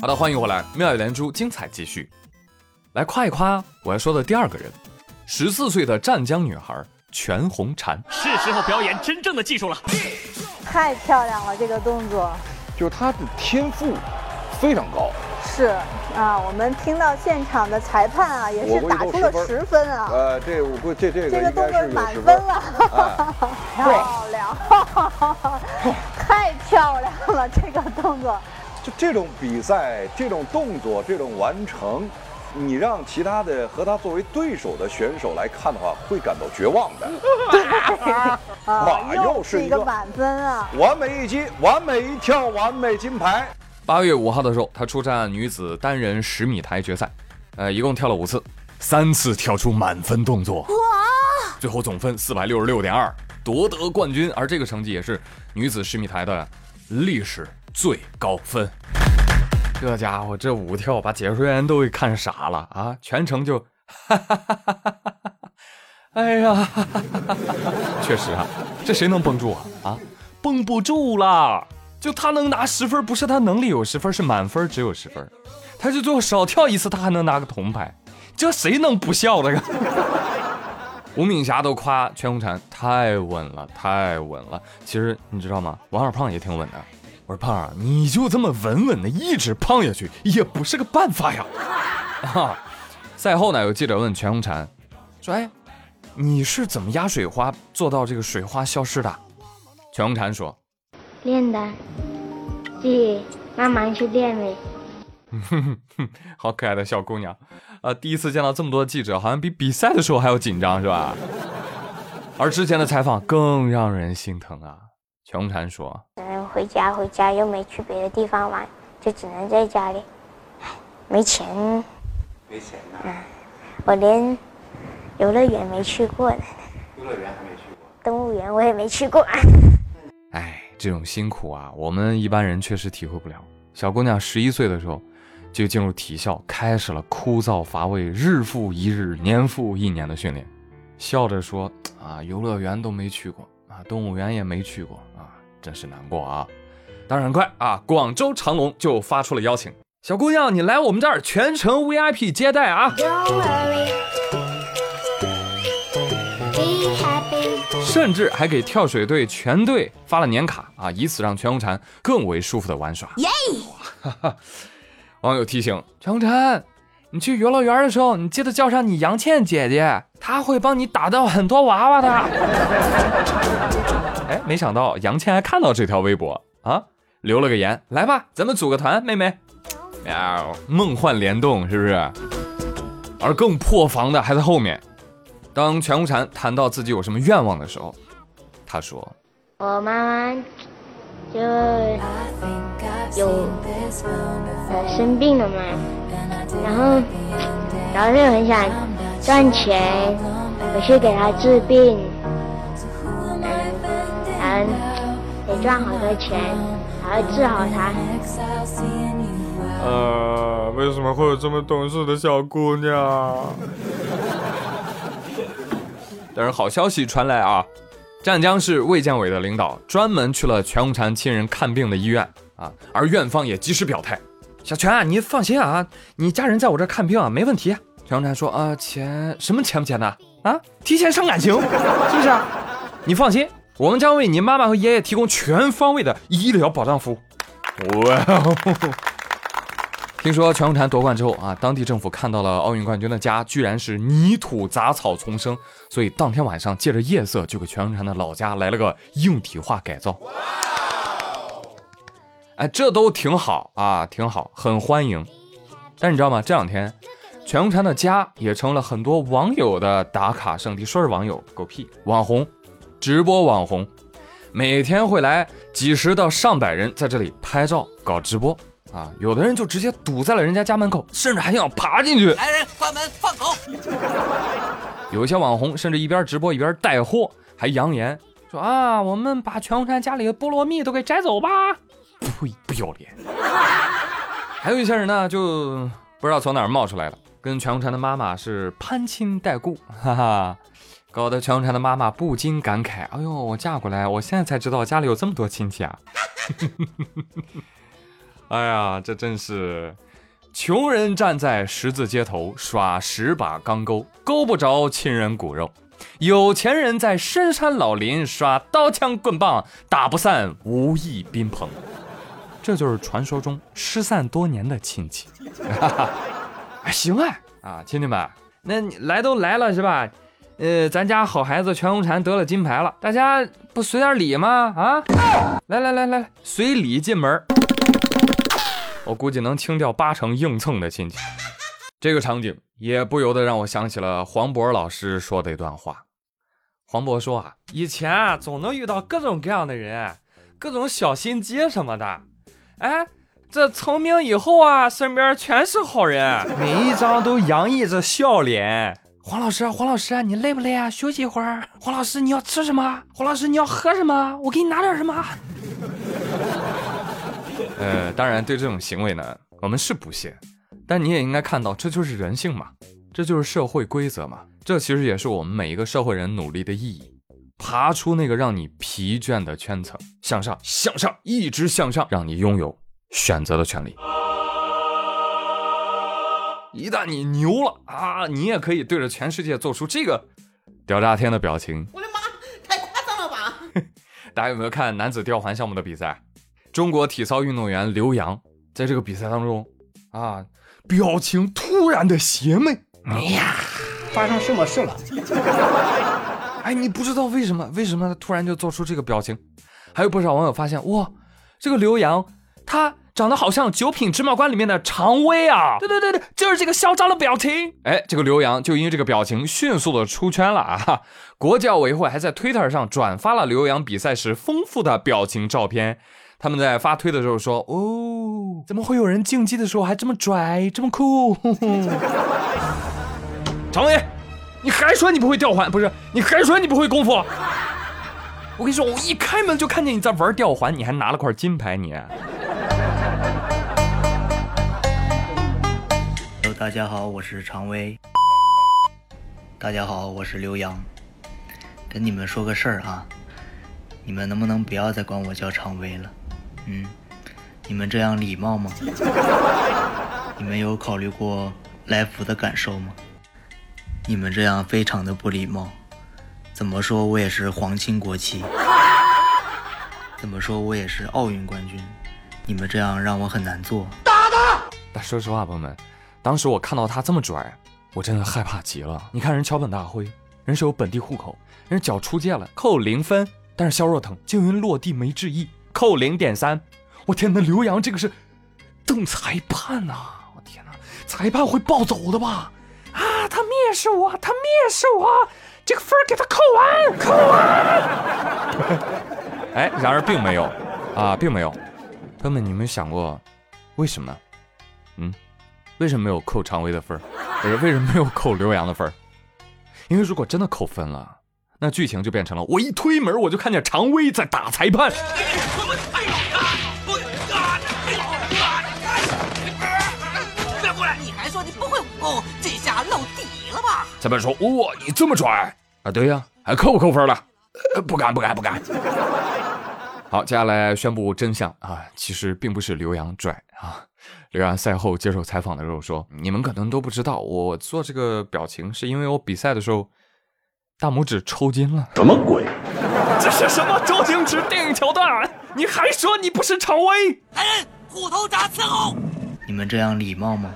好的，欢迎回来，妙语连珠，精彩继续。来夸一夸我要说的第二个人，十四岁的湛江女孩全红婵。是时候表演真正的技术了。太漂亮了，这个动作就是她的天赋非常高。是啊，我们听到现场的裁判啊，也是打出了十分啊。呃，这我估这这个这个动作满分了，漂亮，太漂亮了，这个动作。就这种比赛，这种动作，这种完成，你让其他的和他作为对手的选手来看的话，会感到绝望的。哇，又是一个满分啊！完美一击，完美一跳，完美金牌。八月五号的时候，她出战女子单人十米台决赛，呃，一共跳了五次，三次跳出满分动作，哇！最后总分四百六十六点二，夺得冠军。而这个成绩也是女子十米台的历史最高分。这家伙这舞跳把解说员都给看傻了啊！全程就，哈哈哈哈哈哈！哎呀，确实啊，这谁能绷住啊？啊，绷不住了。就他能拿十分，不是他能力有十分，是满分只有十分。他就最后少跳一次，他还能拿个铜牌，这谁能不笑这个？吴敏霞都夸全红婵太稳了，太稳了。其实你知道吗？王二胖也挺稳的。我说胖儿，你就这么稳稳的一直胖下去，也不是个办法呀。啊！赛后呢，有记者问全红婵说：“哎，你是怎么压水花做到这个水花消失的？”全红婵说。练的，自己慢慢去练呗。好可爱的小姑娘，呃，第一次见到这么多记者，好像比比赛的时候还要紧张，是吧？而之前的采访更让人心疼啊。全红婵说：“嗯，回家回家又没去别的地方玩，就只能在家里，没钱。没钱呐？嗯，我连游乐园没去过呢。游乐园还没去过。动物园我也没去过。哎。”这种辛苦啊，我们一般人确实体会不了。小姑娘十一岁的时候就进入体校，开始了枯燥乏味、日复一日、年复一年的训练。笑着说：“啊，游乐园都没去过啊，动物园也没去过啊，真是难过啊。”当然很快啊，广州长隆就发出了邀请：“小姑娘，你来我们这儿全程 VIP 接待啊。”甚至还给跳水队全队发了年卡啊，以此让全红婵更为舒服的玩耍。耶！网友提醒全红婵，你去游乐园的时候，你记得叫上你杨倩姐姐，她会帮你打到很多娃娃的。哎，没想到杨倩还看到这条微博啊，留了个言，来吧，咱们组个团，妹妹。喵，梦幻联动是不是？而更破防的还在后面。当全红婵谈到自己有什么愿望的时候，他说：“我妈妈就有生病了嘛，然后然后就很想赚钱我去给她治病，嗯，得赚好多钱，还要治好他。”呃，为什么会有这么懂事的小姑娘？但是好消息传来啊，湛江市卫健委的领导专门去了全红婵亲人看病的医院啊，而院方也及时表态：“小全，你放心啊，你家人在我这看病啊，没问题。”全红婵说：“啊，钱什么钱不钱的啊？提前伤感情是不是？你放心，我们将为你妈妈和爷爷提供全方位的医疗保障服务。”哇！听说全红婵夺冠之后啊，当地政府看到了奥运冠军的家居然是泥土杂草丛生，所以当天晚上借着夜色就给全红婵的老家来了个硬体化改造。哎，这都挺好啊，挺好，很欢迎。但是你知道吗？这两天全红婵的家也成了很多网友的打卡圣地。说是网友，狗屁！网红，直播网红，每天会来几十到上百人在这里拍照搞直播。啊，有的人就直接堵在了人家家门口，甚至还想爬进去。来人，关门放狗。有一些网红甚至一边直播一边带货，还扬言说啊，我们把全红婵家里的菠萝蜜都给摘走吧。呸，不要脸。还有一些人呢，就不知道从哪儿冒出来的，跟全红婵的妈妈是攀亲带故，哈哈，搞得全红婵的妈妈不禁感慨：哎呦，我嫁过来，我现在才知道家里有这么多亲戚啊。哎呀，这真是穷人站在十字街头耍十把钢钩，钩不着亲人骨肉；有钱人在深山老林耍刀枪棍棒，打不散无义宾朋。这就是传说中失散多年的亲戚。哎，行啊，啊，亲戚们，那来都来了是吧？呃，咱家好孩子全红婵得了金牌了，大家不随点礼吗？啊，来来来来，随礼进门。我估计能清掉八成硬蹭的亲戚。这个场景也不由得让我想起了黄渤老师说的一段话。黄渤说啊，以前啊总能遇到各种各样的人，各种小心机什么的。哎，这成名以后啊，身边全是好人，每一张都洋溢着笑脸。黄老师，黄老师，你累不累啊？休息一会儿。黄老师，你要吃什么？黄老师，你要喝什么？我给你拿点什么。呃，当然，对这种行为呢，我们是不屑，但你也应该看到，这就是人性嘛，这就是社会规则嘛。这其实也是我们每一个社会人努力的意义，爬出那个让你疲倦的圈层，向上，向上，一直向上，让你拥有选择的权利。一旦你牛了啊，你也可以对着全世界做出这个屌炸天的表情。我的妈，太夸张了吧！大家有没有看男子吊环项目的比赛？中国体操运动员刘洋在这个比赛当中啊，表情突然的邪魅。哎呀，发生什么事了？哎，你不知道为什么？为什么他突然就做出这个表情？还有不少网友发现，哇，这个刘洋他。长得好像《九品芝麻官》里面的常威啊！对对对对，就是这个嚣张的表情。哎，这个刘洋就因为这个表情迅速的出圈了啊！国教委会还在 Twitter 上转发了刘洋比赛时丰富的表情照片。他们在发推的时候说：“哦，怎么会有人竞技的时候还这么拽，这么酷？” 常威，你还说你不会吊环？不是，你还说你不会功夫？我跟你说，我一开门就看见你在玩吊环，你还拿了块金牌，你。大家好，我是常威。大家好，我是刘洋。跟你们说个事儿啊，你们能不能不要再管我叫常威了？嗯，你们这样礼貌吗？你们有考虑过来福的感受吗？你们这样非常的不礼貌。怎么说我也是皇亲国戚，怎么说我也是奥运冠军，你们这样让我很难做。打他！但说实话，朋友们。当时我看到他这么拽，我真的害怕极了。你看人桥本大辉，人是有本地户口，人脚出界了扣零分，但是肖若腾就因落地没致意扣零点三。我天，那刘洋这个是瞪裁判呐！我天哪，裁判会暴走的吧？啊，他蔑视我，他蔑视我，这个分给他扣完，扣完。哎，然而并没有啊，并没有。朋友们，你们想过为什么？嗯？为什么没有扣常威的分儿？不是为什么没有扣刘洋的分儿？因为如果真的扣分了，那剧情就变成了我一推门我就看见常威在打裁判。别过来！你还说你不会武功，这下露底了吧？裁判说：“哇，你这么拽啊？对呀，还扣不扣分了？不敢，不敢，不敢。”好，接下来宣布真相啊！其实并不是刘洋拽啊。刘洋赛后接受采访的时候说：“你们可能都不知道，我做这个表情是因为我比赛的时候大拇指抽筋了。”什么鬼？这是什么周星驰电影桥段？你还说你不是常威？来人，虎头铡伺候！你们这样礼貌吗？